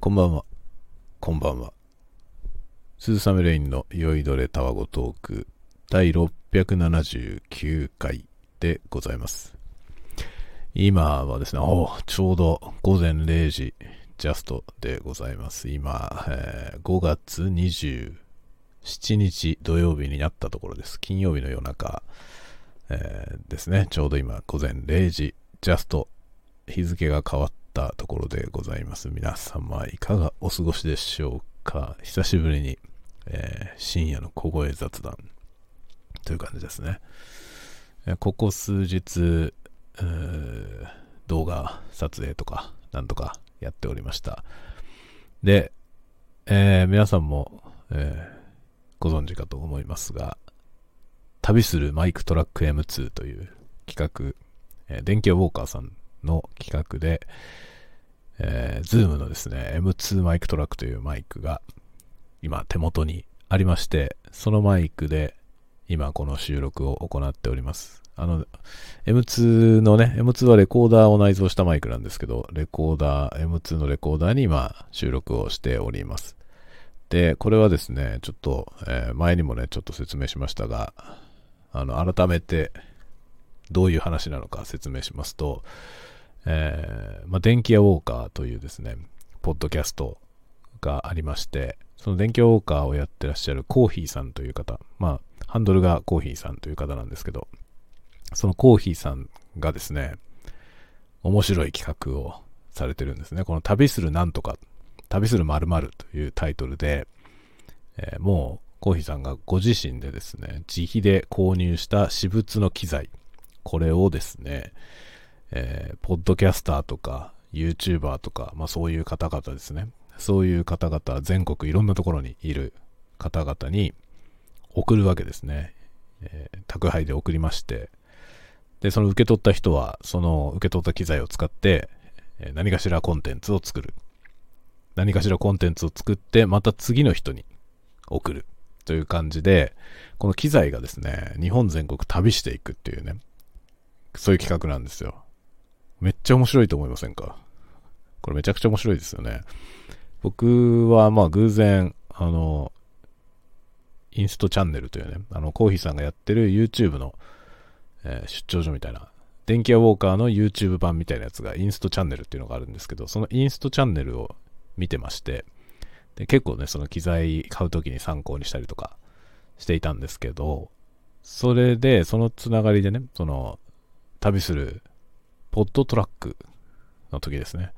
こんばんは。こんばんは。鈴雨レインの酔いどれタワゴトーク第679回でございます。今はですね、おちょうど午前0時ジャストでございます。今、えー5月27日土曜日になったところです。金曜日の夜中、えーですね。ちょうど今午前0時ジャスト日付が変わったところでございます。皆様いかがお過ごしでしょうか？久しぶりに、えー深夜の小声雑談という感じですね。えここ数日、動画撮影とかなんとかやっておりました。で、えー皆さんも、えーご存知かと思いますが、旅する MicTrak M2 という企画、えー電気ウォーカーさんの企画で、えー、ズームのですね、M2 マイクトラックというマイクが今手元にありまして、そのマイクで今この収録を行っております。あの、M2 のね、M2 はレコーダーを内蔵したマイクなんですけど、レコーダー、M2 のレコーダーに今収録をしております。で、これはですね、ちょっと、えー前にもね、ちょっと説明しましたが、あの、改めてどういう話なのか説明しますと、えーまあ、電気屋ウォーカーというですね、ポッドキャストがありまして、その電気屋ウォーカーをやってらっしゃるコーヒーさんという方、まあ、ハンドルがコーヒーさんという方なんですけど、そのコーヒーさんがですね、面白い企画をされてるんですね。この旅するなんとか、旅する〇〇というタイトルで、えーもうコーヒーさんがご自身でですね、自費で購入した私物の機材、これをですね、えーポッドキャスターとか、YouTuber とか、まあそういう方々ですね。そういう方々、全国いろんなところにいる方々に送るわけですね。えー宅配で送りまして、で、その受け取った人は、その受け取った機材を使って、えー何かしらコンテンツを作る。何かしらコンテンツを作って、また次の人に送る。という感じで、この機材がですね、日本全国旅していくっていうね、そういう企画なんですよ。めっちゃ面白いと思いませんか？これめちゃくちゃ面白いですよね。僕はまあ偶然、あの、インストチャンネルというね、あの、コーヒーさんがやってる YouTube の、えー出張所みたいな、電気屋ウォーカーの YouTube 版みたいなやつがインストチャンネルっていうのがあるんですけど、そのインストチャンネルを見てまして、で結構ね、その機材買うときに参考にしたりとかしていたんですけど、それで、そのつながりでね、その、旅するポッドトラックの時ですね。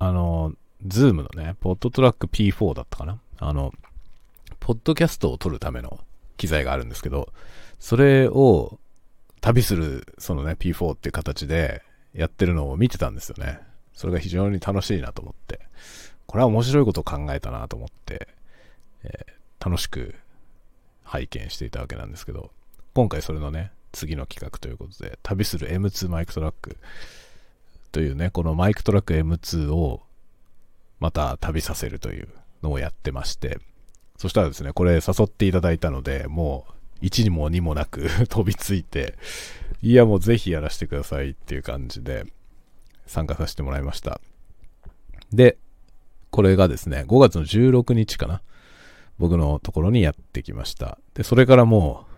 あの、 Zoom のね、 PodTrak P4 だったかなあの、ポッドキャストを撮るための機材があるんですけど、それを旅する、そのね、P4 っていう形でやってるのを見てたんですよね。それが非常に楽しいなと思って。これは面白いことを考えたなと思って、えー楽しく拝見していたわけなんですけど、今回それのね、次の企画ということで、旅する M2 MicTrakというね、このマイクトラック M2 をまた旅させるというのをやってまして、そしたらですね、これ誘っていただいたので、もう1にも2もなく 飛びついて、いやもうぜひやらせてくださいっていう感じで参加させてもらいました。で、これがですね、5月の16日かな。僕のところにやってきました。で、それからもう、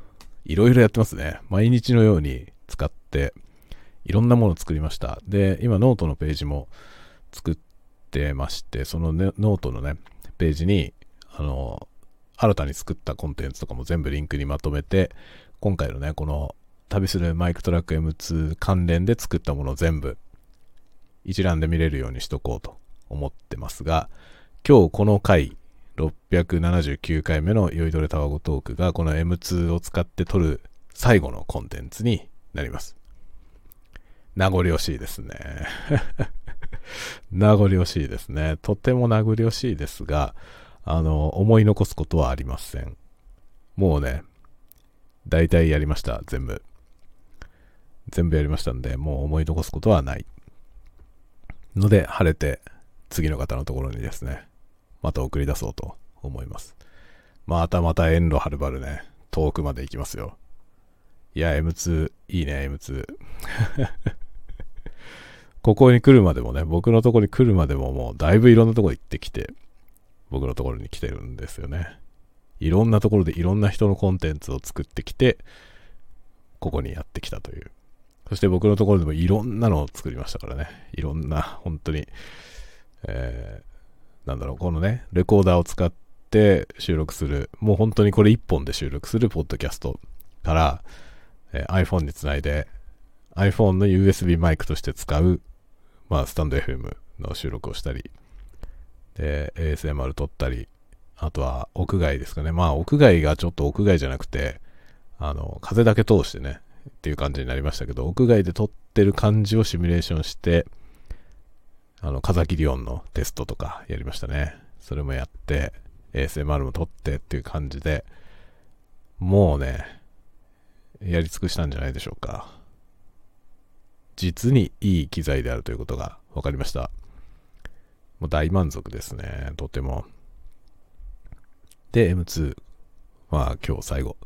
いろいろやってますね。毎日のように使って、いろんなものを作りました。で、今ノートのページも作ってまして、その、ね、ノートのね、ページに、あの、新たに作ったコンテンツとかも全部リンクにまとめて、今回のね、この旅するマイクトラック M2 関連で作ったものを全部一覧で見れるようにしとこうと思ってますが、今日この回、679回目の酔いどれタワゴトークがこの M2 を使って撮る最後のコンテンツになります。名残惜しいですね。名残惜しいですね。とても名残惜しいですが、あの、思い残すことはありません。もうね、大体やりました、全部。全部やりましたんで、もう思い残すことはない。ので、晴れて、次の方のところにですね、また送り出そうと思います。またまた遠路はるばるね、遠くまで行きますよ。いや、M2、いいね、M2。ここに来るまでもね、僕のとこに来るまでももうだいぶいろんなとこ行ってきて、僕のところに来てるんですよね。いろんなところでいろんな人のコンテンツを作ってきて、ここにやってきたという。そして僕のところでもいろんなのを作りましたからね。いろんな、本当に、えー、なんだろう、このね、レコーダーを使って収録する、もう本当にこれ1本で収録するポッドキャストから、えー、iPhone につないで、iPhone の USB マイクとして使う、まあ、スタンド FM の収録をしたり、で、ASMR 撮ったり、あとは屋外ですかね。まあ、屋外がちょっと屋外じゃなくて、あの、風だけ通してね、っていう感じになりましたけど、屋外で撮ってる感じをシミュレーションして、あの、風切り音のテストとかやりましたね。それもやって、ASMR も撮ってっていう感じで、もうね、やり尽くしたんじゃないでしょうか。実にいい機材であるということが分かりました。もう大満足ですね、とても。で、M2 は今日最後、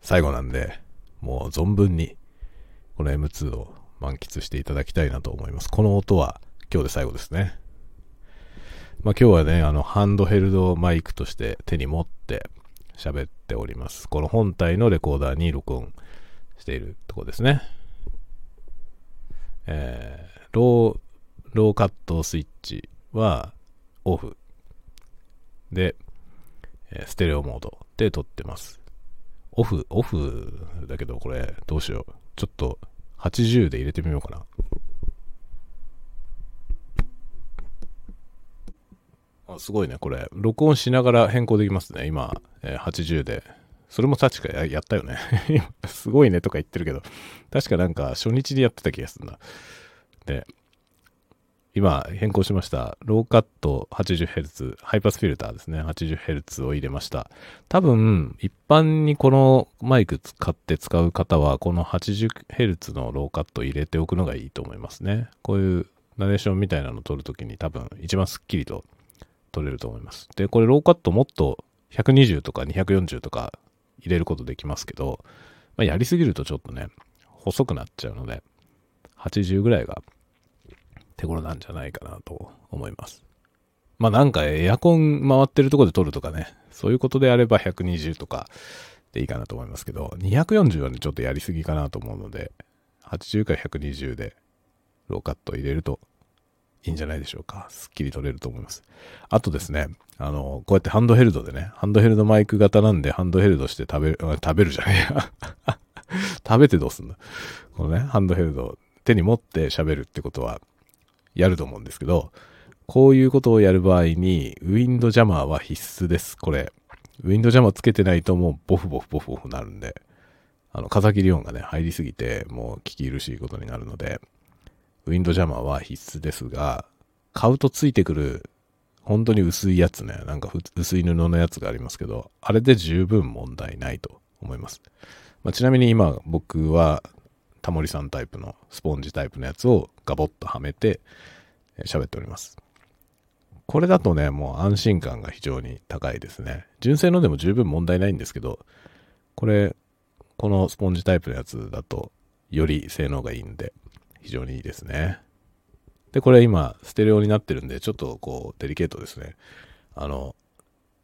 最後なんで、もう存分にこの M2 を満喫していただきたいなと思います。この音は今日で最後ですね。まあ今日はね、あのハンドヘルドマイクとして手に持って喋っております。この本体のレコーダーに録音しているとこですね。えー、ロー、ローカットスイッチはオフで、えステレオモードで撮ってます。オフ、オフだけどこれどうしよう。ちょっと80で入れてみようかな。すごいね、これ。録音しながら変更できますね。今、え、80で。それも確かやったよね。すごいねとか言ってるけど、確かなんか初日にやってた気がするな。で、今変更しました。ローカット 80Hz、ハイパスフィルターですね。80Hz を入れました。多分、一般にこのマイク使って使う方は、この 80Hz のローカット入れておくのがいいと思いますね。こういうナレーションみたいなのを撮るときに多分一番スッキリと撮れると思います。で、これローカットもっと120とか240とか入れることできますけど、まあ、やりすぎるとちょっとね、細くなっちゃうので、80ぐらいが手頃なんじゃないかなと思います。まあなんかエアコン回ってるとこで撮るとかね、そういうことであれば120とかでいいかなと思いますけど、240はね、ちょっとやりすぎかなと思うので、80から120でローカット入れるといいんじゃないでしょうか。すっきり撮れると思います。あとですね、あの、こうやってハンドヘルドでね、ハンドヘルドマイク型なんでハンドヘルドして食べる、食べるじゃねえや。食べてどうすんの？このね、ハンドヘルド手に持って喋るってことは、やると思うんですけど、こういうことをやる場合に、ウィンドジャマーは必須です。これ。ウィンドジャマーつけてないともうボフボフボフボフなるんで、あの、風切り音がね、入りすぎて、もう聞き苦しいことになるので、ウィンドジャマーは必須ですが、買うとついてくる、本当に薄いやつね、なんか薄い布のやつがありますけど、あれで十分問題ないと思います。まあ、ちなみに今僕はタモリさんタイプのスポンジタイプのやつをガボッとはめて喋っております。これだとね、もう安心感が非常に高いですね。純正のでも十分問題ないんですけど、これ、このスポンジタイプのやつだとより性能がいいんで、非常にいいですね。で、これ今、ステレオになってるんで、ちょっとこう、デリケートですね。あの、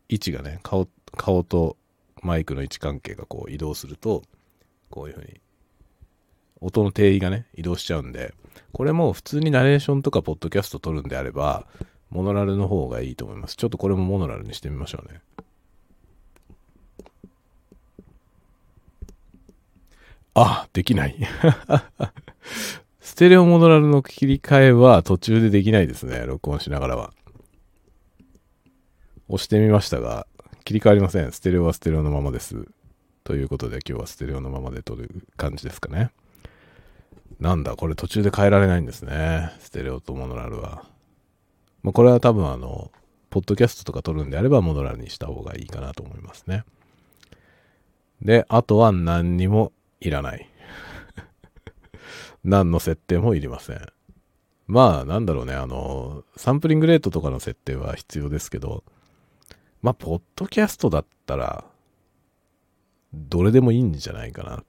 位置がね、顔、顔とマイクの位置関係がこう移動すると、こういう風に音の定位がね、移動しちゃうんで、これも普通にナレーションとかポッドキャスト撮るんであれば、モノラルの方がいいと思います。ちょっとこれもモノラルにしてみましょうね。あ、できない。ステレオモノラルの切り替えは途中でできないですね。録音しながらは。押してみましたが、切り替わりません。ステレオはステレオのままです。ということで今日はステレオのままで撮る感じですかね。なんだ、これ途中で変えられないんですね。ステレオとモノラルは。まあ、これは多分あの、ポッドキャストとか撮るんであればモノラルにした方がいいかなと思いますね。で、あとは何にもいらない。何の設定もいりません。まあ、なんだろうね、あの、サンプリングレートとかの設定は必要ですけど、まあ、ポッドキャストだったら、どれでもいいんじゃないかな。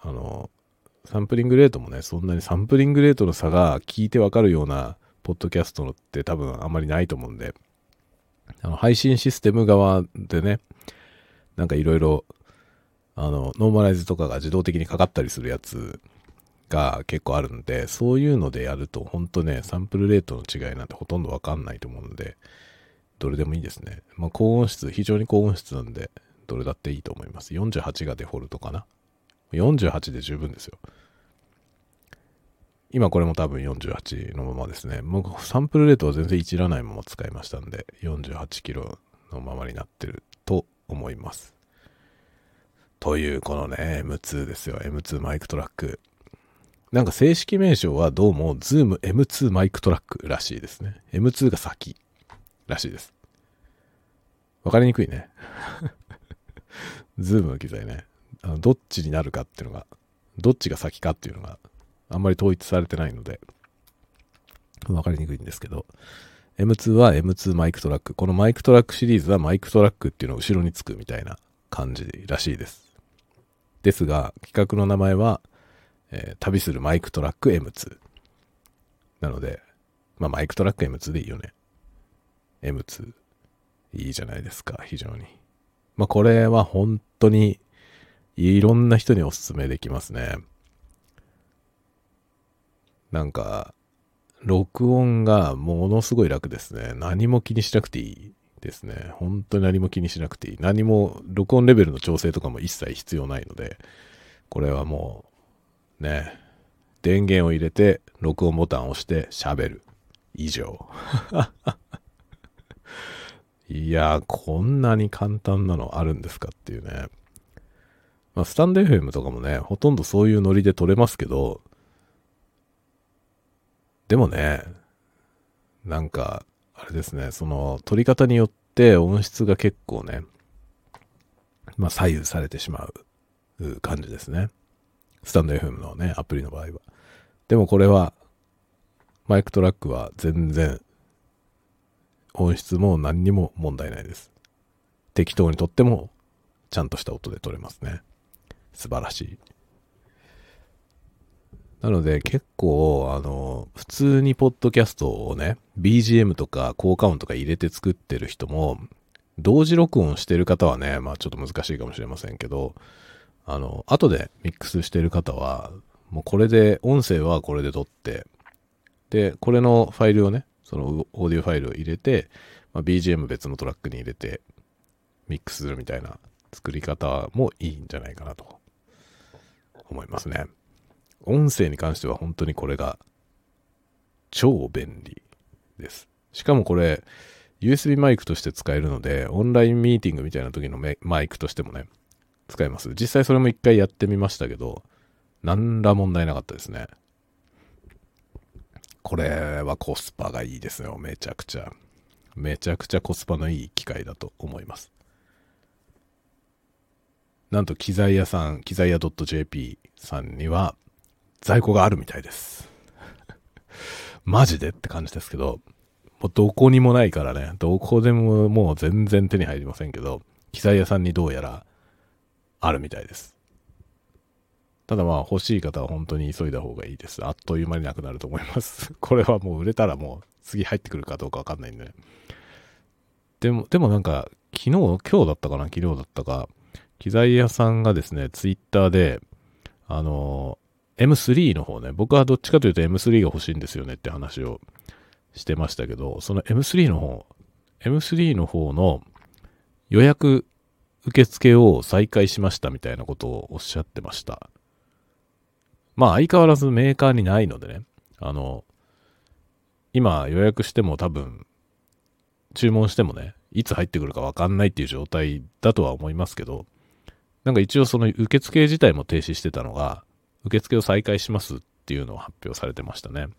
あの、サンプリングレートもね、そんなにサンプリングレートの差が聞いてわかるようなポッドキャストのって多分あんまりないと思うんで、あの配信システム側でね、なんかいろいろ、あの、ノーマライズとかが自動的にかかったりするやつが結構あるんで、そういうのでやると、本当ね、サンプルレートの違いなんてほとんどわかんないと思うので、どれでもいいですね。まあ、高音質、非常に高音質なんで、どれだっていいと思います。48がデフォルトかな。48で十分ですよ。今これも多分48のままですね。もうサンプルレートは全然いじらないまま使いましたんで、48キロのままになってると思います。というこのね、M2 ですよ。M2 マイクトラック。なんか正式名称はどうも Zoom M2 マイクトラックらしいですね。M2 が先らしいです。わかりにくいね。 Zoom の機材ね。あのどっちになるかっていうのが、どっちが先かっていうのがあんまり統一されてないので、わかりにくいんですけど、M2 は M2 マイクトラック。このマイクトラックシリーズはマイクトラックっていうのを後ろにつくみたいな感じらしいです。ですが、企画の名前は、えー、旅するマイクトラック M2。なので、まあマイクトラック M2 でいいよね。M2。いいじゃないですか、非常に。まあこれは本当にいろんな人におすすめできますね。なんか、録音がものすごい楽ですね。何も気にしなくていいですね。本当に何も気にしなくていい。何も、録音レベルの調整とかも一切必要ないので、これはもう、ね、電源を入れて、録音ボタンを押して喋る。以上。いやこんなに簡単なのあるんですかっていうね。まあ、スタンド FM とかもね、ほとんどそういうノリで撮れますけど、でもね、なんか、あれですね、その、撮り方によって音質が結構ね、まあ左右されてしまう感じですね。スタンド FM のね、アプリの場合は。でもこれは、マイクトラックは全然、音質も何にも問題ないです。適当に撮っても、ちゃんとした音で撮れますね。素晴らしい。なので結構、あの、普通にポッドキャストをね、BGM とか効果音とか入れて作ってる人も、同時録音してる方はね、まあちょっと難しいかもしれませんけど、あの、後でミックスしてる方は、もうこれで、音声はこれで撮って、で、これのファイルをね、そのオーディオファイルを入れて、まあ、BGM 別のトラックに入れて、ミックスするみたいな作り方もいいんじゃないかなと思いますね。音声に関しては本当にこれが超便利です。しかもこれ、USB マイクとして使えるので、オンラインミーティングみたいな時のマイクとしてもね、使えます。実際それも一回やってみましたけど、何ら問題なかったですね。これはコスパがいいですよ。めちゃくちゃ。めちゃくちゃコスパのいい機械だと思います。なんと機材屋さん、機材屋 .jp さんには在庫があるみたいです。マジでって感じですけど、もうどこにもないからね、どこでももう全然手に入りませんけど、機材屋さんにどうやらあるみたいです。ただまあ欲しい方は本当に急いだ方がいいです。あっという間になくなると思います。これはもう売れたらもう次入ってくるかどうかわかんないんでね。でも、でもなんか昨日、今日だったかな？昨日だったか、機材屋さんがですね、ツイッターで、あの、M3 の方ね、僕はどっちかというと M3 が欲しいんですよねって話をしてましたけど、その M3 の方、M3 の方の予約受付を再開しましたみたいなことをおっしゃってました。まあ相変わらずメーカーにないのでね、あの、今予約しても多分、注文してもね、いつ入ってくるかわかんないっていう状態だとは思いますけど、なんか一応その受付自体も停止してたのが、受付を再開しますっていうのを発表されてましたね。だか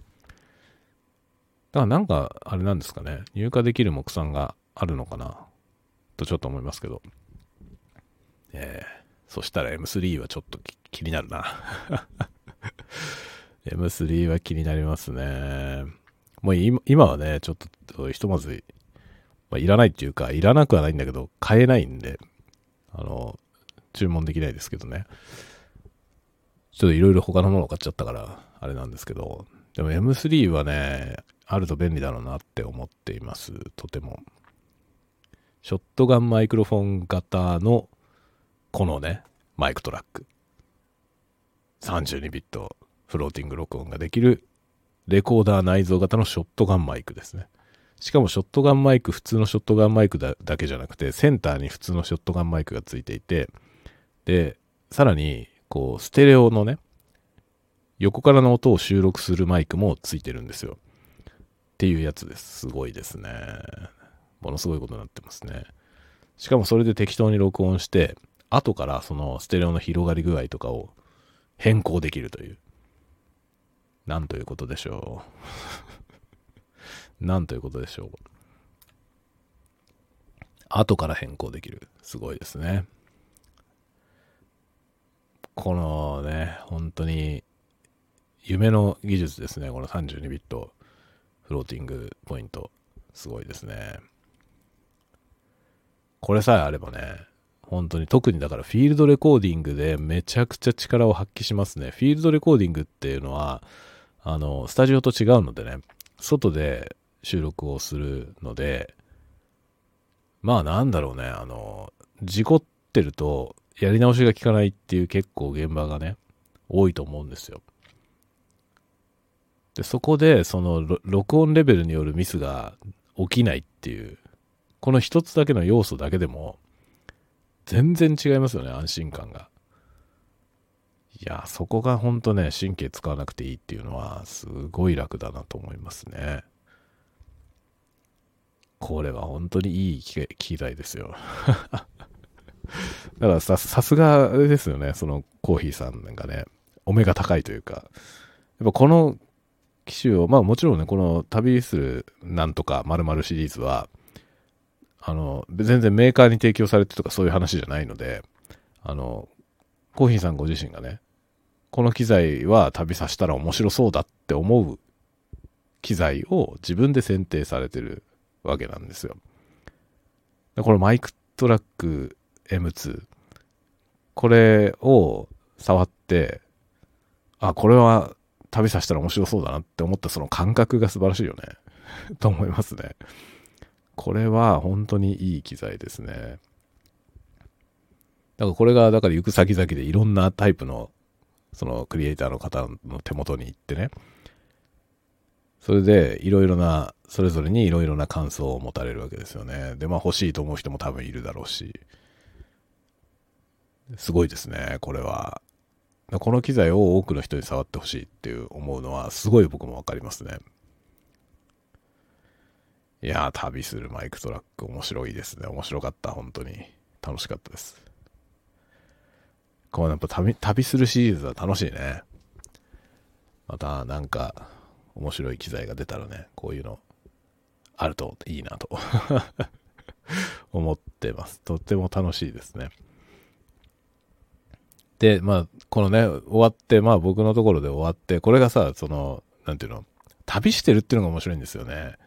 らなんか、あれなんですかね、入荷できる目算があるのかな、とちょっと思いますけど。えー、そしたら M3 はちょっと気になるな。M3 は気になりますね。もう今はね、ちょっとひとまず、まあ、いらないっていうか、いらなくはないんだけど、買えないんで、あの、注文できないですけどね。ちょっといろいろ他のものを買っちゃったから、あれなんですけど、でも M3 はね、あると便利だろうなって思っています。とても。ショットガンマイクロフォン型の、このね、マイクトラック。32ビットフローティング録音ができるレコーダー内蔵型のショットガンマイクですね。しかもショットガンマイク、普通のショットガンマイクだけじゃなくて、センターに普通のショットガンマイクがついていて、で、さらに、こう、ステレオのね、横からの音を収録するマイクもついてるんですよ。っていうやつです。すごいですね。ものすごいことになってますね。しかもそれで適当に録音して、後からそのステレオの広がり具合とかを変更できるという。なんということでしょう。なんということでしょう。後から変更できる。すごいですね。このね、本当に夢の技術ですね。この32ビットフローティングポイント。すごいですね。これさえあればね、本当に特にだからフィールドレコーディングでめちゃくちゃ力を発揮しますね。フィールドレコーディングっていうのは、あの、スタジオと違うのでね、外で収録をするので、まあなんだろうね、あの、事故ってるとやり直しが効かないっていう結構現場がね、多いと思うんですよ。で、そこでその録音レベルによるミスが起きないっていう、この一つだけの要素だけでも、全然違いますよね、安心感が。いや、そこが本当ね、神経使わなくていいっていうのは、すごい楽だなと思いますね。これは本当にいい機材ですよ。だからさ、さすがですよね、そのコーヒーさんがね、お目が高いというか、やっぱこの機種を、まあもちろんね、この旅するなんとか〇〇シリーズは、あの、全然メーカーに提供されてとかそういう話じゃないので、あの、コーヒーさんご自身がね、この機材は旅させたら面白そうだって思う機材を自分で選定されてるわけなんですよ。このマイクトラック M2、これを触って、あ、これは旅させたら面白そうだなって思ったその感覚が素晴らしいよね。と思いますね。これは本当にいい機材ですね。だからこれが、だから行く先々でいろんなタイプの、そのクリエイターの方の手元に行ってね、それでいろいろな、それぞれにいろいろな感想を持たれるわけですよね。で、まあ欲しいと思う人も多分いるだろうし、すごいですね、これは。この機材を多くの人に触ってほしいっていう思うのはすごい僕もわかりますね。いやー、旅するマイクトラック面白いですね。面白かった、本当に。楽しかったです。こうやっぱ旅、旅するシリーズは楽しいね。またなんか面白い機材が出たらね、こういうのあるといいなと 思ってます。とっても楽しいですね。で、まあ、このね、終わって、まあ僕のところで終わって、これがさ、その、なんていうの、旅してるっていうのが面白いんですよね。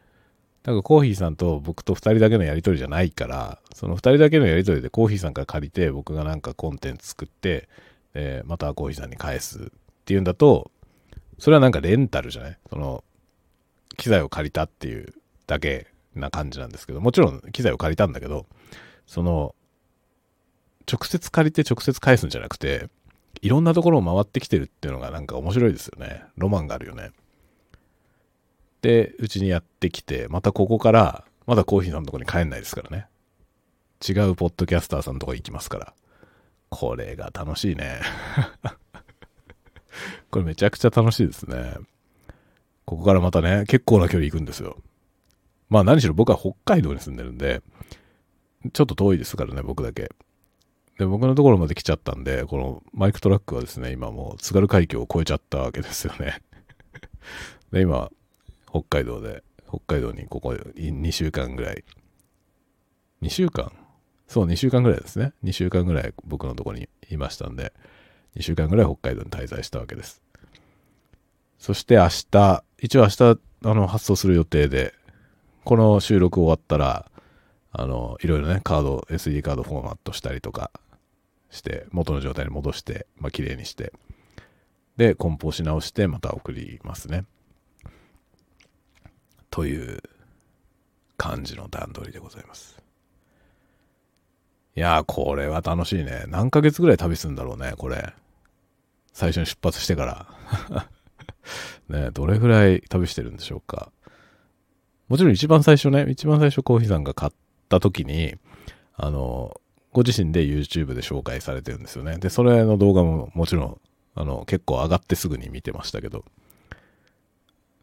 だかコーヒーさんと僕と2人だけのやりとりじゃないから、その2人だけのやりとりでコーヒーさんから借りて、僕がなんかコンテンツ作って、えまたコーヒーさんに返すっていうんだと、それはなんかレンタルじゃない？その、機材を借りたっていうだけな感じなんですけど、もちろん機材を借りたんだけど、その、直接借りて直接返すんじゃなくて、いろんなところを回ってきてるっていうのがなんか面白いですよね。ロマンがあるよね。で、うちにやってきて、またここから、まだコーヒーさんのとこに帰んないですからね。違うポッドキャスターさんのとこ行きますから。これが楽しいね。これめちゃくちゃ楽しいですね。ここからまたね、結構な距離行くんですよ。まあ何しろ僕は北海道に住んでるんで、ちょっと遠いですからね、僕だけ。で、僕のところまで来ちゃったんで、このマイクトラックはですね、今もう津軽海峡を越えちゃったわけですよね。で、今、北海道で、北海道にここ2週間ぐらい、2週間？そう、2週間ぐらいですね。2週間ぐらい僕のとこにいましたんで、2週間ぐらい北海道に滞在したわけです。そして明日、一応明日、あの、発送する予定で、この収録終わったら、あの、いろいろね、カード、SD カードフォーマットしたりとかして、元の状態に戻して、まあ、綺麗にして、で、梱包し直してまた送りますね。という感じの段取りでございます。いやー、これは楽しいね。何ヶ月ぐらい旅するんだろうね、これ。最初に出発してから ね、どれぐらい旅してるんでしょうか。もちろん一番最初ね、一番最初コーヒーさんが買った時に、あの、ご自身で YouTube で紹介されてるんですよね。で、それの動画ももちろん、あの、結構上がってすぐに見てましたけど、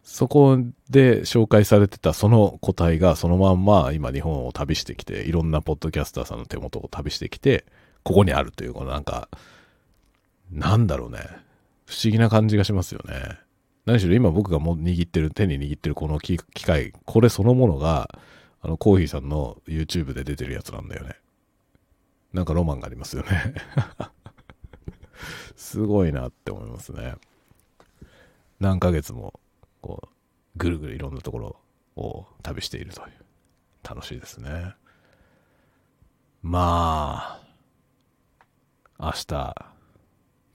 そこで紹介されてたその個体がそのまんま今日本を旅してきて、いろんなポッドキャスターさんの手元を旅してきて、ここにあるという、このなんか、なんだろうね。不思議な感じがしますよね。何しろ今僕がも握ってる、手に握ってるこの機械、これそのものが、あの、コーヒーさんの YouTube で出てるやつなんだよね。なんかロマンがありますよね すごいなって思いますね。何ヶ月も、こう、ぐるぐるいろんなところを旅しているという。楽しいですね。まあ、明日、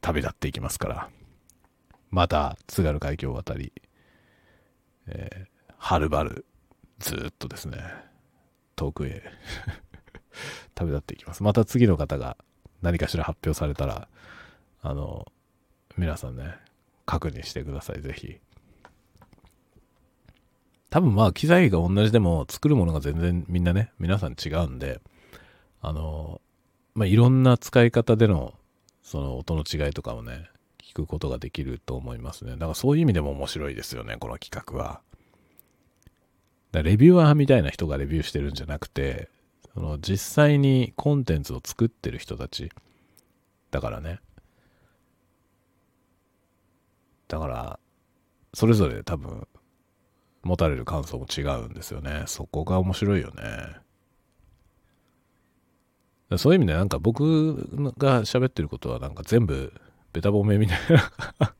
旅立っていきますから、また津軽海峡を渡り、えー、はるばる、ずっとですね、遠くへ 旅立っていきます。また次の方が何かしら発表されたら、あの、皆さんね、確認してください、ぜひ。多分まあ機材が同じでも作るものが全然みんなね、皆さん違うんで、あの、まあいろんな使い方でのその音の違いとかをね、聞くことができると思いますね。だからそういう意味でも面白いですよね、この企画は。だレビューアーみたいな人がレビューしてるんじゃなくて、その実際にコンテンツを作ってる人たち。だからね。だから、それぞれ多分、持たれる感想も違うんですよね。そこが面白いよね。そういう意味でなんか僕が喋ってることはなんか全部ベタ褒めみたいな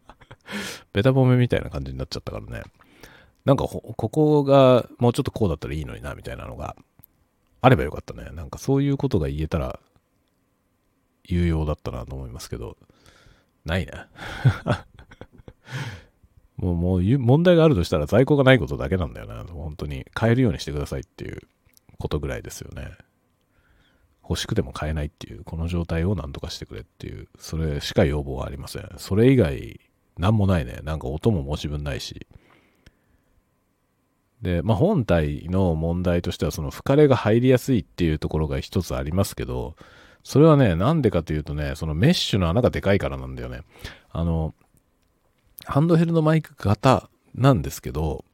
ベタ褒めみたいな感じになっちゃったからね。なんかここがもうちょっとこうだったらいいのになみたいなのがあればよかったね。なんかそういうことが言えたら有用だったなと思いますけど、ないね。もう、もう、問題があるとしたら在庫がないことだけなんだよな。本当に。買えるようにしてくださいっていうことぐらいですよね。欲しくても買えないっていう、この状態を何とかしてくれっていう、それしか要望はありません。それ以外、なんもないね。なんか音も申し分ないし。で、まあ、本体の問題としては、その、吹かれが入りやすいっていうところが一つありますけど、それはね、なんでかというとね、そのメッシュの穴がでかいからなんだよね。あの、ハンドヘルドのマイク型なんですけど、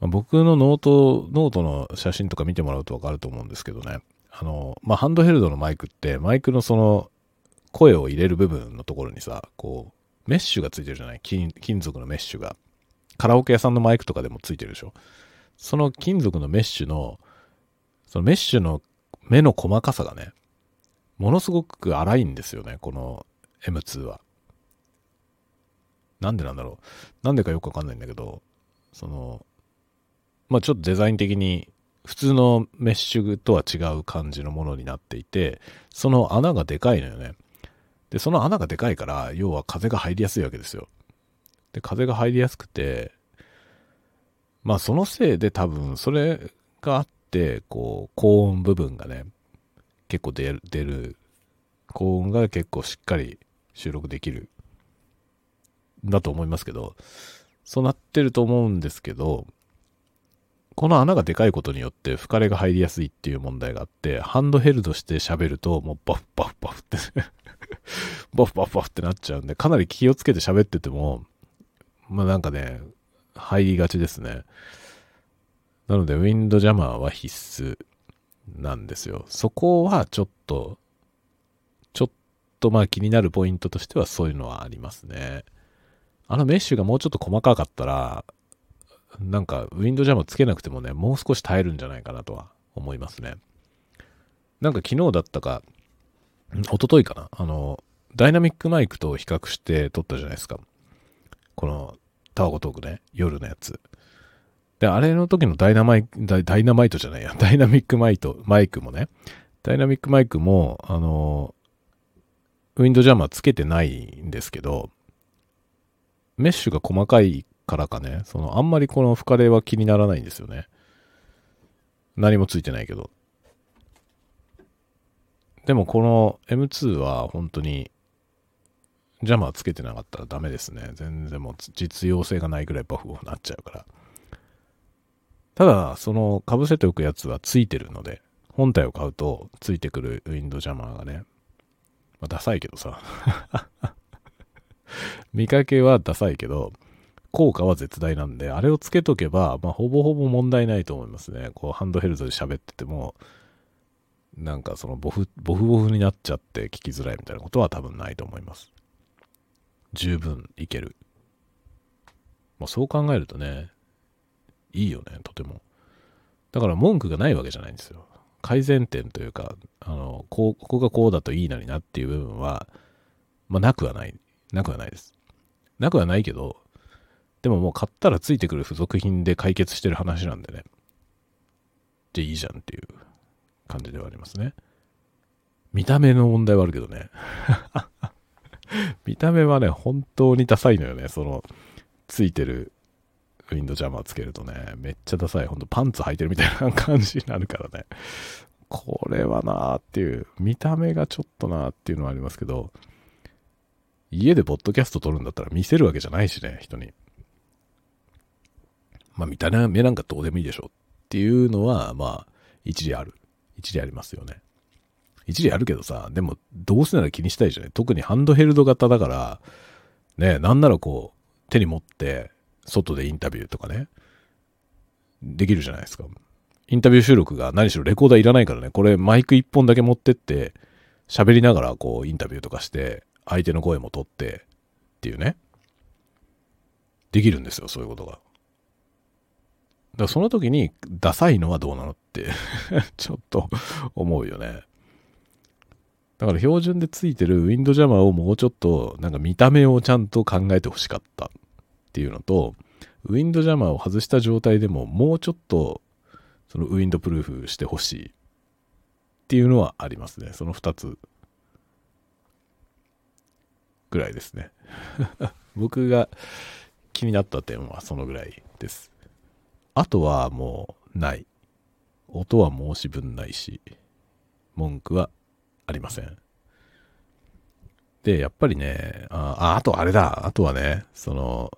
まあ、僕のノート、ノートの写真とか見てもらうとわかると思うんですけどね。あの、まあ、ハンドヘルドのマイクって、マイクのその、声を入れる部分のところにさ、こう、メッシュがついてるじゃない？金属のメッシュが。カラオケ屋さんのマイクとかでもついてるでしょ？その金属のメッシュの、そのメッシュの目の細かさがね、ものすごく荒いんですよね、この M2 は。なんでなんだろう。なんでかよくわかんないんだけど、その、まあちょっとデザイン的に普通のメッシュとは違う感じのものになっていて、その穴がでかいのよね。で、その穴がでかいから、要は風が入りやすいわけですよ。で、風が入りやすくて、まあそのせいで多分、それがあって、こう、高音部分がね、結構出る、出る、高音が結構しっかり収録できる、だと思いますけど、そうなってると思うんですけど、この穴がでかいことによって吹かれが入りやすいっていう問題があって、ハンドヘルドして喋ると、もうバフバフバフって バフバフバフってなっちゃうんで、かなり気をつけて喋ってても、まあなんかね、入りがちですね。なので、ウィンドジャマーは必須なんですよ。そこはちょっと、ちょっとまあ気になるポイントとしてはそういうのはありますね。あのメッシュがもうちょっと細かかったら、なんか、ウィンドジャムつけなくてもね、もう少し耐えるんじゃないかなとは思いますね。なんか昨日だったか、一昨日かな、あの、ダイナミックマイクと比較して撮ったじゃないですか。この、タワゴトークね、夜のやつ。で、あれの時のダイナマイダダイナマイトじゃないや、ダイナミックマイト、マイクもね、ダイナミックマイクも、あの、ウィンドジャマーつけてないんですけど、メッシュが細かいからかね、その、あんまりこの深レは気にならないんですよね。何もついてないけど。でもこの M2 は本当にジャマーつけてなかったらダメですね。全然もう実用性がないぐらいバフになっちゃうから。ただ、その被せておくやつはついてるので、本体を買うとついてくるウィンドジャマーがね、まあ、ダサいけどさ。見かけはダサいけど、効果は絶大なんで、あれをつけとけば、まあ、ほぼほぼ問題ないと思いますね。こう、ハンドヘルドで喋ってても、なんかそのボフ、ボフボフになっちゃって聞きづらいみたいなことは多分ないと思います。十分いける。まあ、そう考えるとね、いいよね、とても。だから文句がないわけじゃないんですよ。改善点というか、あの、こう、ここがこうだといいなになっていう部分は、まあ、なくはない。なくはないです。なくはないけど、でももう買ったらついてくる付属品で解決してる話なんでね。じゃいいじゃんっていう感じではありますね。見た目の問題はあるけどね。見た目はね、本当にダサいのよね。その、ついてるウィンドジャマーつけるとね、めっちゃダサい。ほんとパンツ履いてるみたいな感じになるからね。これはなーっていう、見た目がちょっとなーっていうのはありますけど、家でポッドキャスト撮るんだったら見せるわけじゃないしね、人に。まあ見た目なんかどうでもいいでしょっていうのは、まあ、一理ある。一理ありますよね。一理あるけどさ、でもどうせなら気にしたいじゃない特にハンドヘルド型だから、ね、なんならこう、手に持って、外でインタビューとかね、できるじゃないですか。インタビュー収録が何しろレコーダーいらないからね、これマイク一本だけ持ってって、喋りながらこうインタビューとかして、相手の声も取ってっていうね。できるんですよ、そういうことが。だからその時にダサいのはどうなのって ちょっと思うよね。だから標準でついてるウィンドジャマーをもうちょっとなんか見た目をちゃんと考えてほしかったっていうのと、ウィンドジャマーを外した状態でももうちょっとそのウィンドプルーフしてほしいっていうのはありますね。その2つぐらいですね。僕が気になった点はそのぐらいです。あとはもうない。音は申し分ないし、文句はありません。で、やっぱりね、あ、あとあれだ、あとはね、その、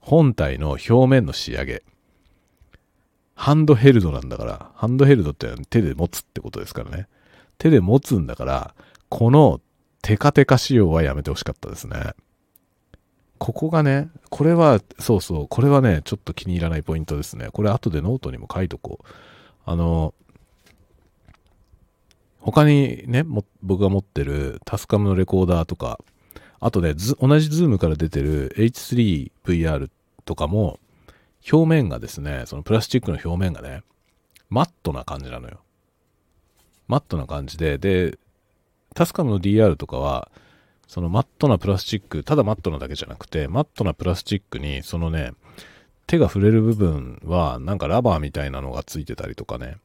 本体の表面の仕上げ。ハンドヘルドなんだから、ハンドヘルドって手で持つってことですからね。手で持つんだから、このテカテカ仕様はやめてほしかったですね。ここがね、これは、そうそう、これはね、ちょっと気に入らないポイントですね。これ後でノートにも書いとこう。あの、他にね、僕が持ってる TASCAM のレコーダーとか、あとね、同じ ZOOM から出てる H3VR とかも、表面がですね、そのプラスチックの表面がね、マットな感じなのよ。マットな感じで、で、 TASCAM の DR とかは、そのマットなプラスチック、ただマットなだけじゃなくて、マットなプラスチックに、そのね、手が触れる部分は、なんかラバーみたいなのがついてたりとかね。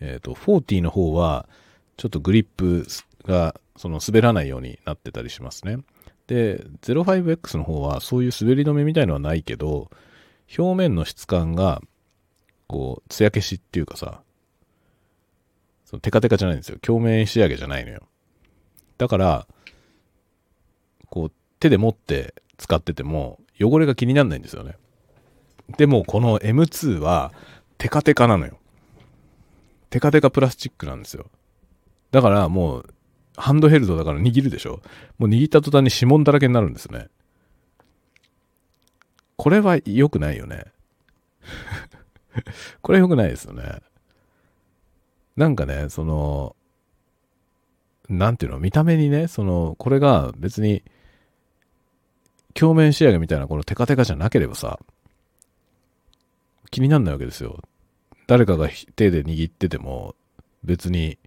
えっ、ー、と、40の方は、ちょっとグリップが、その滑らないようになってたりしますね。で、05X の方は、そういう滑り止めみたいのはないけど、表面の質感が、こう、艶消しっていうかさ、そのテカテカじゃないんですよ。鏡面仕上げじゃないのよ。だから、こう、手で持って使ってても、汚れが気にならないんですよね。でも、この M2 は、テカテカなのよ。テカテカプラスチックなんですよ。だからもう、ハンドヘルドだから握るでしょもう握った途端に指紋だらけになるんですね。これは良くないよね。これ良くないですよね。なんかね、その、なんていうの、見た目にね、その、これが別に、鏡面仕上げみたいなこのテカテカじゃなければさ、気になんないわけですよ。誰かが手で握ってても、別に、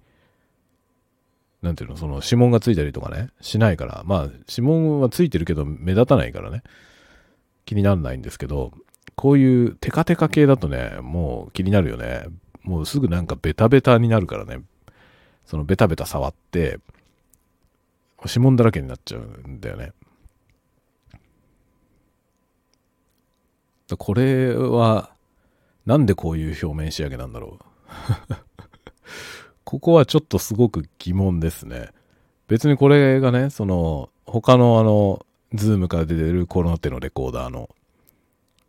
なんていうの、その指紋がついたりとかね、しないから、まあ、指紋はついてるけど目立たないからね、気にならないんですけど、こういうテカテカ系だとね、もう気になるよね。もうすぐなんかベタベタになるからね、そのベタベタ触って、指紋だらけになっちゃうんだよね。これは、なんでこういう表面仕上げなんだろう。ここはちょっとすごく疑問ですね。別にこれがね、その、他のあの、ズームから出てるコロナ手のレコーダーの、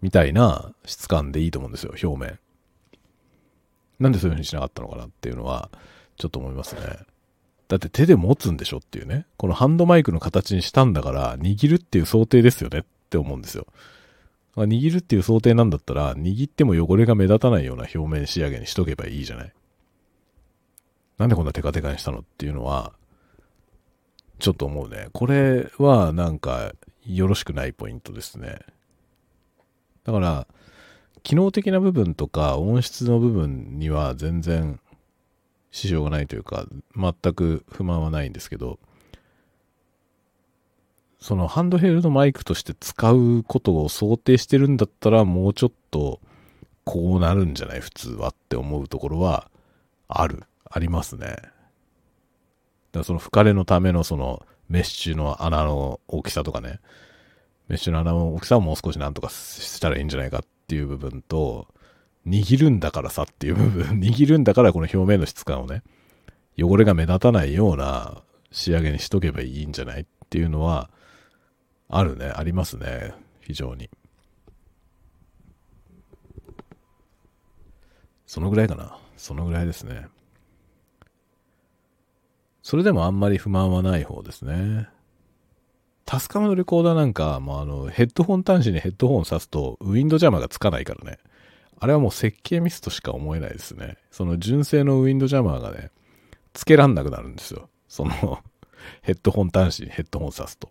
みたいな質感でいいと思うんですよ、表面。なんでそういう風にしなかったのかなっていうのは、ちょっと思いますね。だって手で持つんでしょっていうね。このハンドマイクの形にしたんだから、握るっていう想定ですよねって思うんですよ。握るっていう想定なんだったら、握っても汚れが目立たないような表面仕上げにしとけばいいじゃない。なんでこんなテカテカにしたのっていうのは、ちょっと思うね。これはなんか、よろしくないポイントですね。だから、機能的な部分とか音質の部分には全然支障がないというか、全く不満はないんですけど、そのハンドヘルドマイクとして使うことを想定してるんだったら、もうちょっとこうなるんじゃない？普通はって思うところはある。ありますね。だからその吹かれのためのそのメッシュの穴の大きさとかね、メッシュの穴の大きさをもう少しなんとかしたらいいんじゃないかっていう部分と、握るんだからさっていう部分、握るんだからこの表面の質感をね、汚れが目立たないような仕上げにしとけばいいんじゃないっていうのは、あるね、ありますね、非常に。そのぐらいかな。そのぐらいですね。それでもあんまり不満はない方ですね。タスカムのレコーダーなんか、もうあの、ヘッドホン端子にヘッドホンを挿すと、ウィンドジャマーがつかないからね。あれはもう設計ミスとしか思えないですね。その純正のウィンドジャマーがね、つけらんなくなるんですよ。そのヘッドホン端子にヘッドホン挿すと。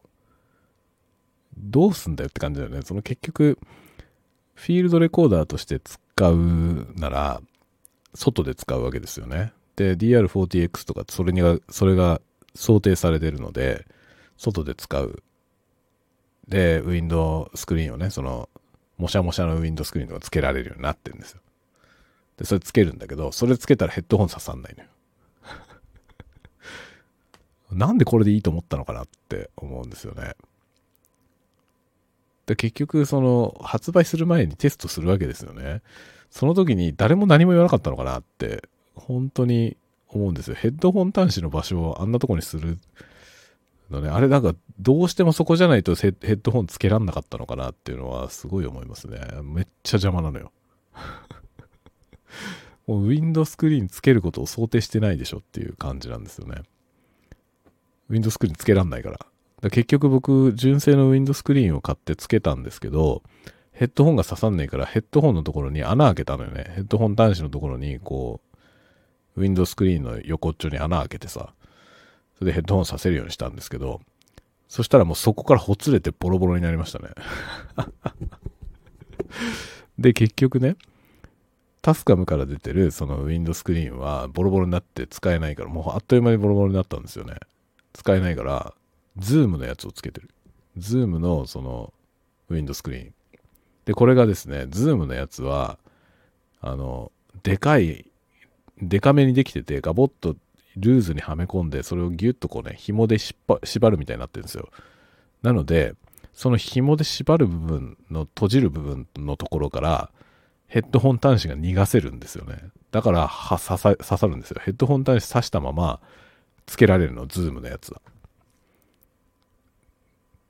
どうすんだよって感じだよね。その結局、フィールドレコーダーとして使うなら、外で使うわけですよね。で、DR40X とか、それにが、それが想定されてるので、外で使う。で、ウィンドウスクリーンをね、その、もしゃもしゃのウィンドウスクリーンとかつけられるようになってるんですよ。で、それつけるんだけど、それつけたらヘッドホン刺さんないのよ。なんでこれでいいと思ったのかなって思うんですよね。で、結局、その、発売する前にテストするわけですよね。その時に誰も何も言わなかったのかなって本当に思うんですよ。ヘッドホン端子の場所をあんなとこにするのね。あれなんかどうしてもそこじゃないとヘッドホンつけらんなかったのかなっていうのはすごい思いますね。めっちゃ邪魔なのよ。もうウィンドスクリーンつけることを想定してないでしょっていう感じなんですよね。ウィンドスクリーンつけらんないから。から結局僕、純正のウィンドスクリーンを買ってつけたんですけど、ヘッドホンが刺さんないからヘッドホンのところに穴開けたのよね。ヘッドホン端子のところにこう、ウィンドスクリーンの横っちょに穴開けてさ、それでヘッドホンさせるようにしたんですけど、そしたらもうそこからほつれてボロボロになりましたね。で、結局ね、 TASCAM から出てるそのウィンドスクリーンはボロボロになって使えないから、もうあっという間にボロボロになったんですよね。使えないから、 ZOOM のやつをつけてる。 ZOOM のそのウィンドスクリーン。で、これがですね、 ZOOM のやつは、あの、でかいデカめにできてて、ガボッとルーズにはめ込んで、それをギュッとこうね、紐で縛るみたいになってるんですよ。なので、その紐で縛る部分の閉じる部分のところから、ヘッドホン端子が逃がせるんですよね。だから、は、刺さ、刺さるんですよ。ヘッドホン端子刺したまま、つけられるの、 ZOOM のやつは。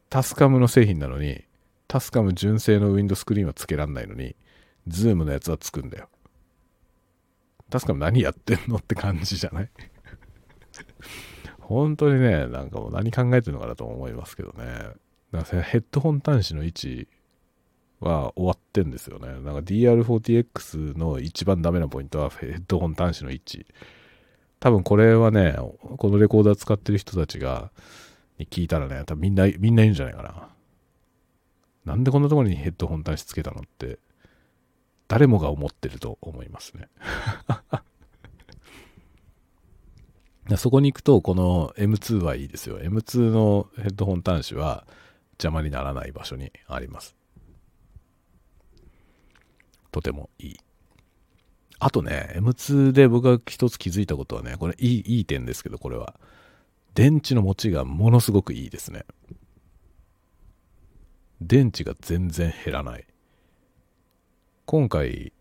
TASCAM の製品なのに、TASCAM 純正のウィンドスクリーンはつけらんないのに、 ZOOM のやつはつくんだよ。確かに何やってんのって感じじゃない？本当にね、なんかもう何考えてるのかなと思いますけどね。なんかヘッドホン端子の位置は終わってんですよね。なんか DR40X の一番ダメなポイントはヘッドホン端子の位置。多分これはね、このレコーダー使ってる人たちが、に聞いたらね、多分みんな、みんな言うんじゃないかな。なんでこんなところにヘッドホン端子つけたのって誰もが思ってると思いますね。そこに行くと、この M2 はいいですよ。M2 のヘッドホン端子は邪魔にならない場所にあります。とてもいい。あとね、M2 で僕が一つ気づいたことはね、これいい、いい点ですけど、これは。電池の持ちがものすごくいいですね。電池が全然減らない。今回、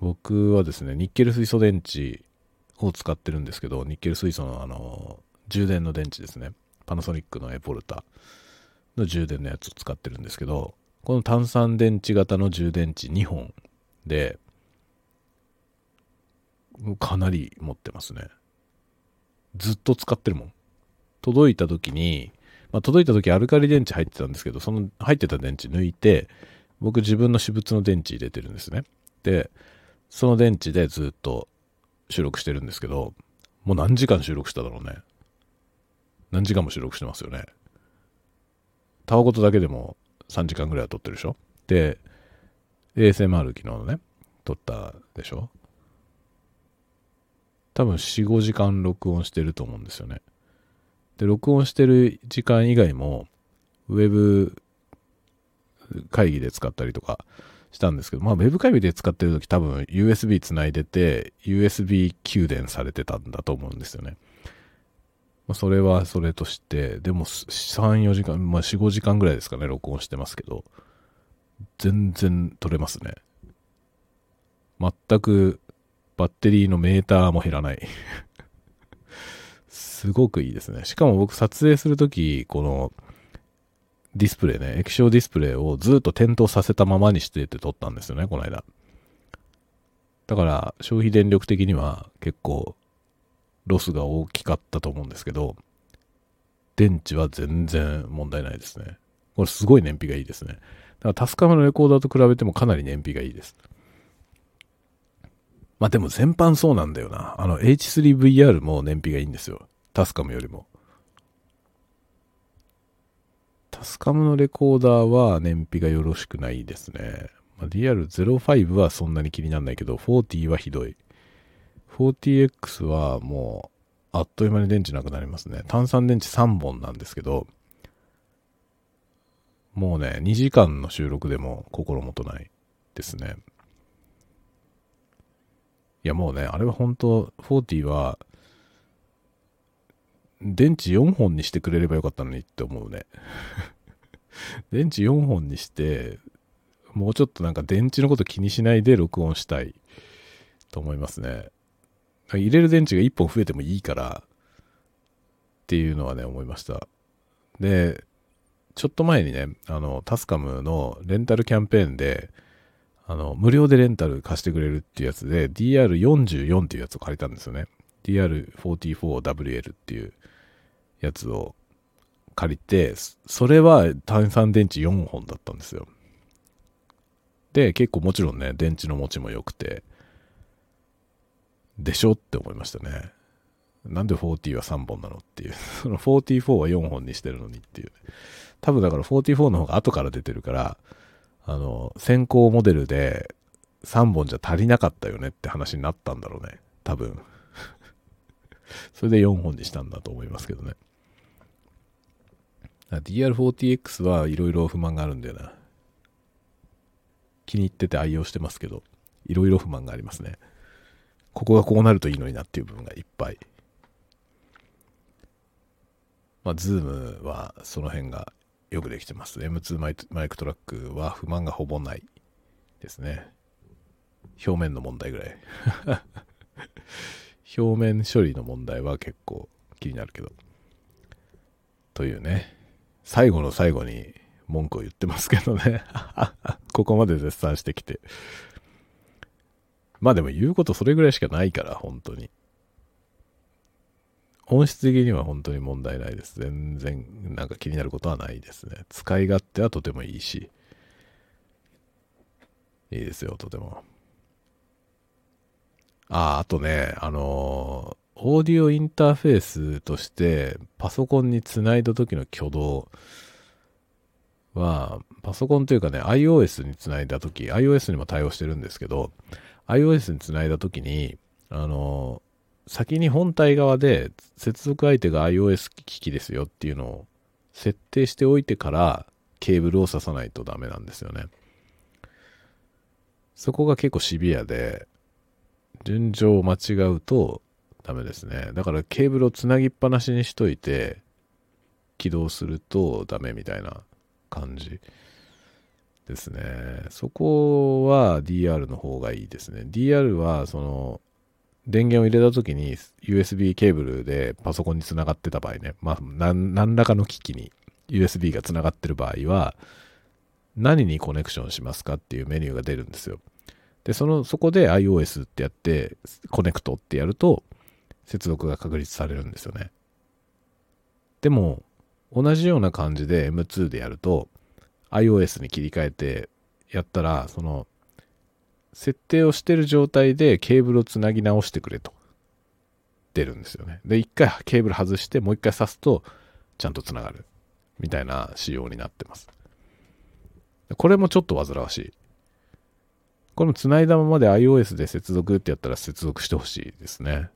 僕はですね、ニッケル水素電池を使ってるんですけど、ニッケル水素のあの、充電の電池ですね。パナソニックのエポルタの充電のやつを使ってるんですけど、この炭酸電池型の充電池2本で、かなり持ってますね。ずっと使ってるもん。届いた時に、まあ、届いた時アルカリ電池入ってたんですけど、その入ってた電池抜いて、僕自分の私物の電池入れてるんですね。で、その電池でずっと収録してるんですけど、もう何時間収録しただろうね。何時間も収録してますよね。タワごとだけでも3時間ぐらいは撮ってるでしょで、ASMR 昨日のね、撮ったでしょ多分4、5時間録音してると思うんですよね。で、録音してる時間以外も、ウェブ会議で使ったりとかしたんですけど、まあ、ウェブ会議で使ってる時多分 USB 繋いでて、USB 給電されてたんだと思うんですよね。まあ、それはそれとして、でも3、4時間、まあ4、5時間ぐらいですかね、録音してますけど、全然取れますね。全くバッテリーのメーターも減らない すごくいいですね。しかも僕撮影するとき、このディスプレイね、液晶ディスプレイをずっと点灯させたままにしてて撮ったんですよね、この間。だから消費電力的には結構ロスが大きかったと思うんですけど、電池は全然問題ないですね。これすごい燃費がいいですね。だからタスカムのレコーダーと比べてもかなり燃費がいいです。まあでも全般そうなんだよな。あの H3VR も燃費がいいんですよ。タスカムよりも。タスカムのレコーダーは燃費がよろしくないですね。まあ、DR05 はそんなに気にならないけど、40はひどい。40X はもう、あっという間に電池なくなりますね。炭酸電池3本なんですけど、もうね、2時間の収録でも心もとないですね。いやもうね、あれは本当40は、電池4本にしてくれればよかったのにって思うね。電池4本にして、もうちょっとなんか電池のこと気にしないで録音したいと思いますね。入れる電池が1本増えてもいいからっていうのはね、思いました。で、ちょっと前にね、あの、タスカムのレンタルキャンペーンで、あの、無料でレンタル貸してくれるっていうやつで、DR44 っていうやつを借りたんですよね。DR44WL っていうやつを借りて、それは炭酸電池4本だったんですよ。で、結構もちろんね、電池の持ちも良くて、でしょって思いましたね。なんで40は3本なのっていう。その44は4本にしてるのにっていう、多分だから44の方が後から出てるから、あの、先行モデルで3本じゃ足りなかったよねって話になったんだろうね。多分。それで4本にしたんだと思いますけどね。DR40X はいろいろ不満があるんだよな。気に入ってて愛用してますけど、いろいろ不満がありますね。ここがこうなるといいのになっていう部分がいっぱい。まあ、 ZOOM はその辺がよくできてます。M2 マイ MicTrak は不満がほぼないですね。表面の問題ぐらい。表面処理の問題は結構気になるけど。というね。最後の最後に文句を言ってますけどね。ここまで絶賛してきて。まあでも言うことそれぐらいしかないから、本当に。本質的には本当に問題ないです。全然なんか気になることはないですね。使い勝手はとてもいいし。いいですよ、とても。ああ、あとね、あの、オーディオインターフェースとしてパソコンにつないだ時の挙動は、パソコンというかね、iOS につないだ時、iOS にも対応してるんですけど、iOS につないだ時に、あの、先に本体側で接続相手が iOS 機器ですよっていうのを設定しておいてからケーブルを挿さないとダメなんですよね。そこが結構シビアで、順序を間違うとダメですね。だからケーブルをつなぎっぱなしにしといて起動するとダメみたいな感じですね。そこは DR の方がいいですね。DR は、その、電源を入れた時に USB ケーブルでパソコンにつながってた場合ね、まあ、何らかの機器に USB がつながってる場合は、何にコネクションしますかっていうメニューが出るんですよ。で、その、そこで iOS ってやって、コネクトってやると、接続が確立されるんですよね。でも、同じような感じで M2 でやると、iOS に切り替えてやったら、その、設定をしてる状態でケーブルをつなぎ直してくれと出るんですよね。で、一回ケーブル外してもう一回挿すとちゃんとつながるみたいな仕様になってます。これもちょっと煩わしい。この繋いだままで iOS で接続ってやったら接続してほしいですね。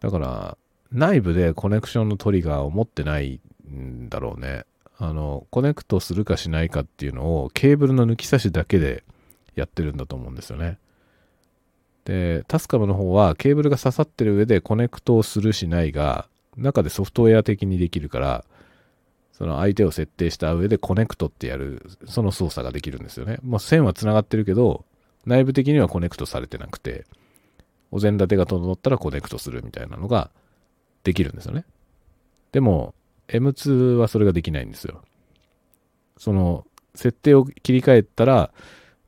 だから、内部でコネクションのトリガーを持ってないんだろうね。あの、コネクトするかしないかっていうのをケーブルの抜き差しだけでやってるんだと思うんですよね。で、 TASCAM の方はケーブルが刺さってる上でコネクトをするしないが、中でソフトウェア的にできるから、その相手を設定した上でコネクトってやる、その操作ができるんですよね。もう線は繋がってるけど、内部的にはコネクトされてなくて、お膳立てが整ったらコネクトするみたいなのができるんですよね。でも、M2 はそれができないんですよ。その、設定を切り替えたら、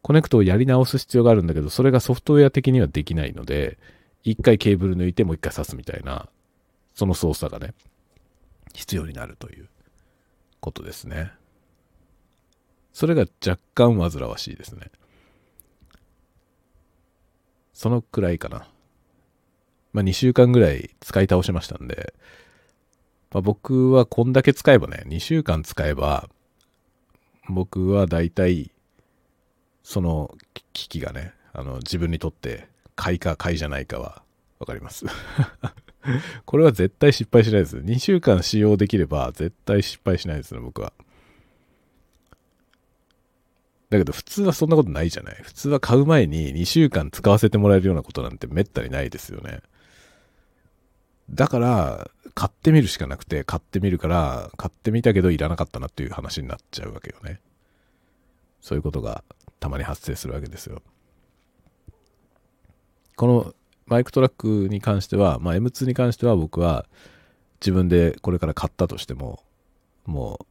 コネクトをやり直す必要があるんだけど、それがソフトウェア的にはできないので、一回ケーブル抜いてもう一回挿すみたいな、その操作がね、必要になるということですね。それが若干煩わしいですね。そのくらいかな。まあ、2週間ぐらい使い倒しましたんで、まあ、僕はこんだけ使えばね、2週間使えば、僕は大体、その機器がね、あの、自分にとって買いか買いじゃないかはわかります これは絶対失敗しないです。2週間使用できれば絶対失敗しないですね、僕は。だけど普通はそんなことないじゃない。普通は買う前に2週間使わせてもらえるようなことなんてめったにないですよね。だから、買ってみるしかなくて、買ってみるから、買ってみたけどいらなかったなっていう話になっちゃうわけよね。そういうことがたまに発生するわけですよ。このマイクトラックに関しては、まあ、M2 に関しては僕は自分でこれから買ったとしても、も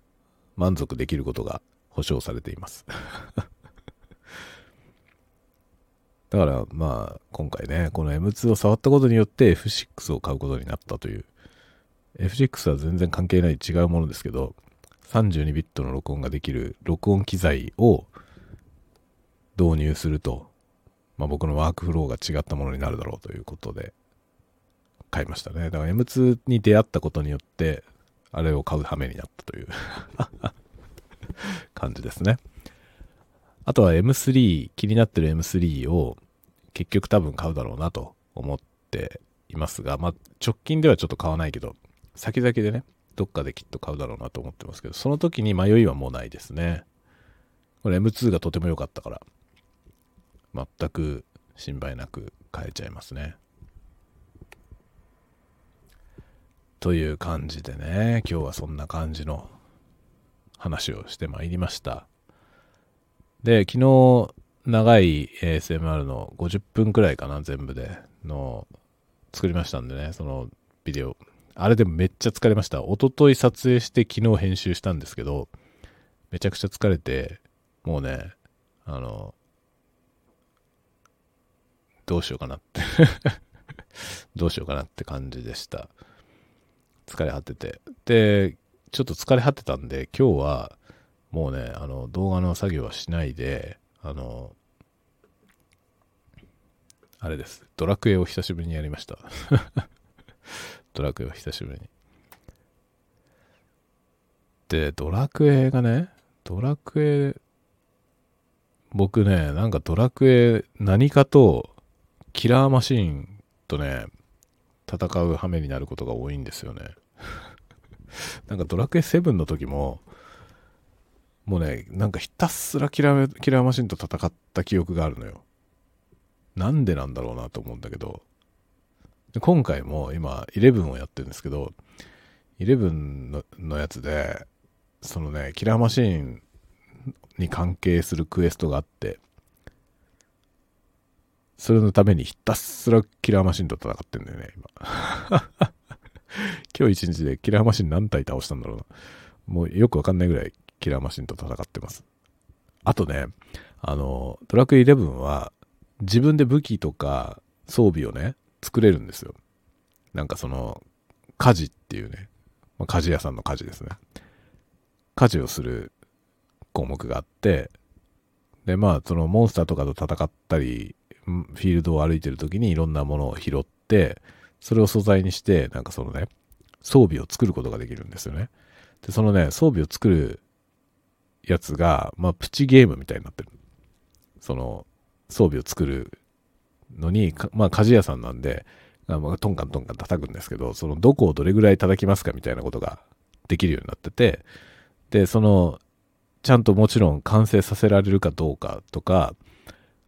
う満足できることが保証されています だからまあ今回ね、この M2 を触ったことによって F6 を買うことになったという。F6 は全然関係ない違うものですけど、32ビットの録音ができる録音機材を導入するとまあ、僕のワークフローが違ったものになるだろうということで買いましたね。だから M2 に出会ったことによって、あれを買う羽目になったという感じですね。あとは M3、気になってる M3 を結局多分買うだろうなと思っていますが、まあ、直近ではちょっと買わないけど、先々でね、どっかできっと買うだろうなと思ってますけど、その時に迷いはもうないですね。これ M2 がとても良かったから、全く心配なく買えちゃいますね。という感じでね、今日はそんな感じの話をしてまいりました。で、昨日長い ASMR の50分くらいかな、全部での作りましたんでね、そのビデオ。あれでもめっちゃ疲れました。一昨日撮影して昨日編集したんですけど、めちゃくちゃ疲れて、もうね、あの、どうしようかなって どうしようかなって感じでした。疲れ果てて。で、ちょっと疲れ果てたんで、今日はもうね、あの、動画の作業はしないで、あの、あれです。ドラクエを久しぶりにやりました。ドラクエを久しぶりに。で、ドラクエがね、ドラクエ、僕ね、なんかドラクエ何かとキラーマシーンとね、戦う羽目になることが多いんですよね。なんかドラクエ7の時も、もうね、なんかひたすらキラーキラーマシンと戦った記憶があるのよ。なんでなんだろうなと思うんだけど、今回も今11をやってるんですけど、11ののやつで、そのね、キラーマシンに関係するクエストがあって、それのためにひたすらキラーマシンと戦ってんだよね、今。今日一日でキラーマシン何体倒したんだろうな。もうよくわかんないぐらいキラーマシンと戦ってます。あとね、あの、ドラクエ11は自分で武器とか装備をね、作れるんですよ。なんかその、家事っていうね、まあ、鍛冶屋さんの家事ですね。家事をする項目があって、で、まあ、そのモンスターとかと戦ったり、フィールドを歩いてる時にいろんなものを拾って、それを素材にして、なんかそのね、装備を作ることができるんですよね。で、そのね、装備を作るやつが、まあ、プチゲームみたいになってる。その、装備を作るのに、まあ、鍛冶屋さんなんで、まあ、トンカントンカン叩くんですけど、その、どこをどれぐらい叩きますかみたいなことができるようになってて、で、その、ちゃんともちろん完成させられるかどうかとか、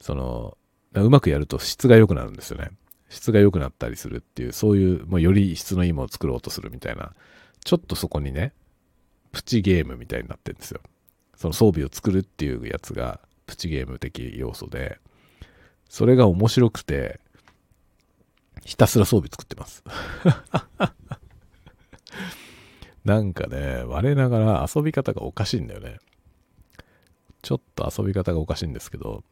その、うまくやると質が良くなるんですよね。質が良くなったりするっていう、そういう、もうより質のいいものを作ろうとするみたいな、ちょっとそこにね、プチゲームみたいになってるんですよ。その装備を作るっていうやつが、プチゲーム的要素で、それが面白くて、ひたすら装備作ってます。なんかね、我ながら遊び方がおかしいんだよね。ちょっと遊び方がおかしいんですけど、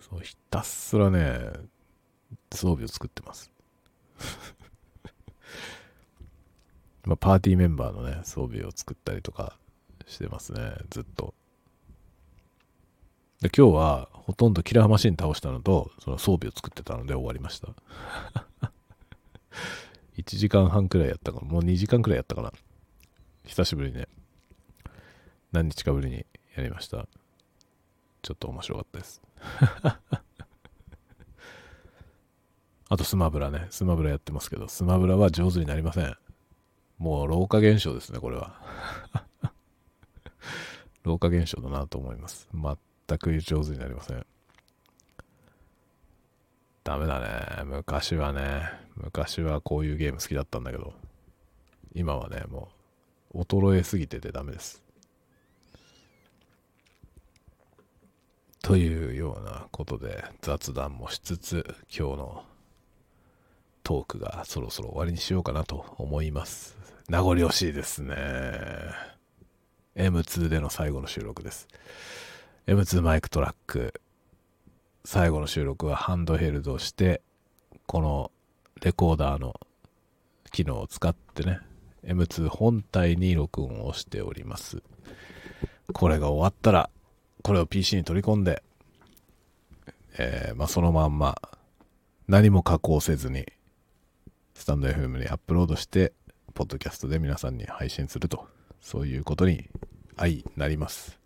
そうひたすらね、装備を作ってます。まあ、パーティーメンバーのね、装備を作ったりとかしてますね、ずっと。で、今日はほとんどキラーマシン倒したのと、その装備を作ってたので終わりました。1時間半くらいやったかな。もう2時間くらいやったかな。久しぶりにね。何日かぶりにやりました。ちょっと面白かったです。あとスマブラね。スマブラやってますけど、スマブラは上手になりません。もう老化現象ですね、これは。老化現象だなと思います。全く上手になりません。ダメだね。昔はね、昔はこういうゲーム好きだったんだけど、今はね、もう衰えすぎててダメです。というようなことで雑談もしつつ今日のトークがそろそろ終わりにしようかなと思います。名残惜しいですね。M2 での最後の収録です。M2 マイクトラック。最後の収録はハンドヘルドして、このレコーダーの機能を使ってね、M2 本体に録音をしております。これが終わったら、これを PC に取り込んで、えー、まあ、そのまんま、何も加工せずに、スタンド FM にアップロードして、ポッドキャストで皆さんに配信すると、そういうことに相なります。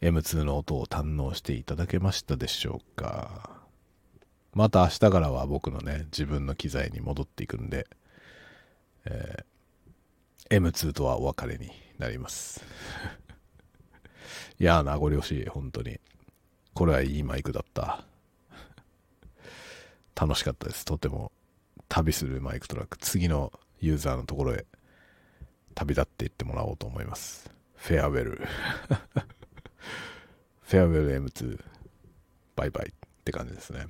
M2 の音を堪能していただけましたでしょうかまた明日からは僕のね、自分の機材に戻っていくんで、えー、M2 とはお別れになります。いやー、名残惜しい、本当に。これはいいマイクだった。楽しかったです。とても旅するマイクトラック。次のユーザーのところへ旅立っていってもらおうと思います。フェアウェル。フェアウェル M2。バイバイって感じですね。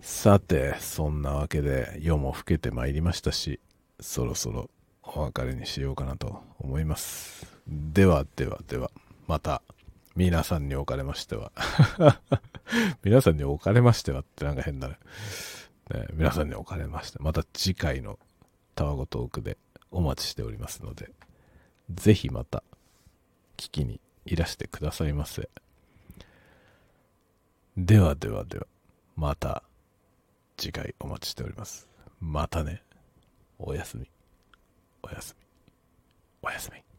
さて、そんなわけで夜も更けてまいりましたし、そろそろお別れにしようかなと思います。ではではでは、また皆さんにおかれましては 皆さんにおかれましてはってなんか変だね。ね皆さんにおかれまして、また次回のタワゴトークでお待ちしておりますので、ぜひまた聞きにいらしてくださいませ。ではではでは、また次回お待ちしております。またね。おやすみ。おやすみ。おやすみ。